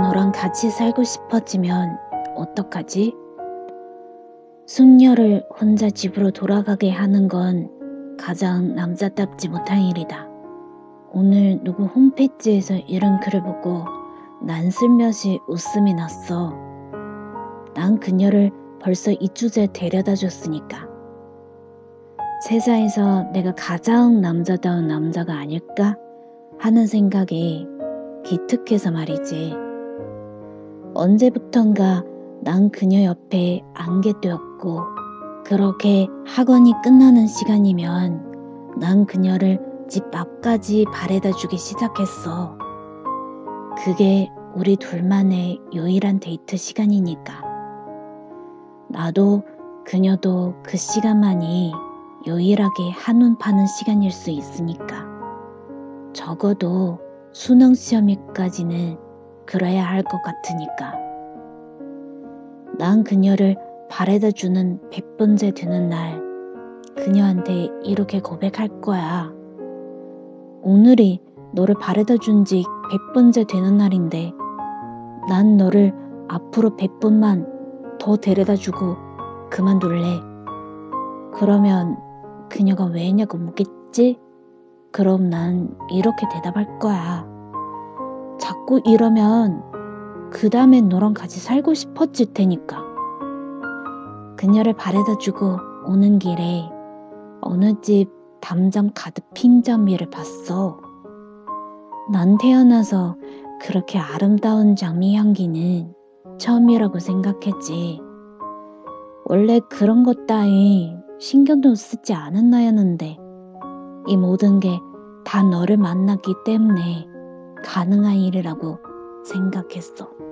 너랑 같이 살고 싶어지면 어떡하지? 숙녀를 혼자 집으로 돌아가게 하는 건 가장 남자답지 못한 일이다. 오늘 누구 홈페이지에서 이런 글을 보고 난 슬며시 웃음이 났어. 난 그녀를 벌써 이주제 데려다 줬으니까. 세상에서 내가 가장 남자다운 남자가 아닐까 하는 생각에 기특해서 말이지. 언제부턴가 난 그녀 옆에 안개되었고 그렇게 학원이 끝나는 시간이면 난 그녀를 집 앞까지 바래다 주기 시작했어. 그게 우리 둘만의 유일한 데이트 시간이니까. 나도 그녀도 그 시간만이 유일하게 한눈 파는 시간일 수 있으니까. 적어도 수능 시험일까지는 그래야 할 것 같으니까. 난 그녀를 바래다 주는 100번째 되는 날, 그녀한테 이렇게 고백할 거야. 오늘이 너를 바래다 준 지 100번째 되는 날인데, 난 너를 앞으로 100번만 더 데려다 주고 그만둘래. 그러면 그녀가 왜냐고 묻겠지? 그럼 난 이렇게 대답할 거야. 자꾸 이러면 그 다음엔 너랑 같이 살고 싶어질 테니까. 그녀를 바래다 주고 오는 길에 어느 집 담장 가득 핀 장미를 봤어. 난 태어나서 그렇게 아름다운 장미 향기는 처음이라고 생각했지. 원래 그런 것 따위 신경도 쓰지 않은 나였는데 이 모든 게 다 너를 만났기 때문에 가능한 일이라고 생각했어.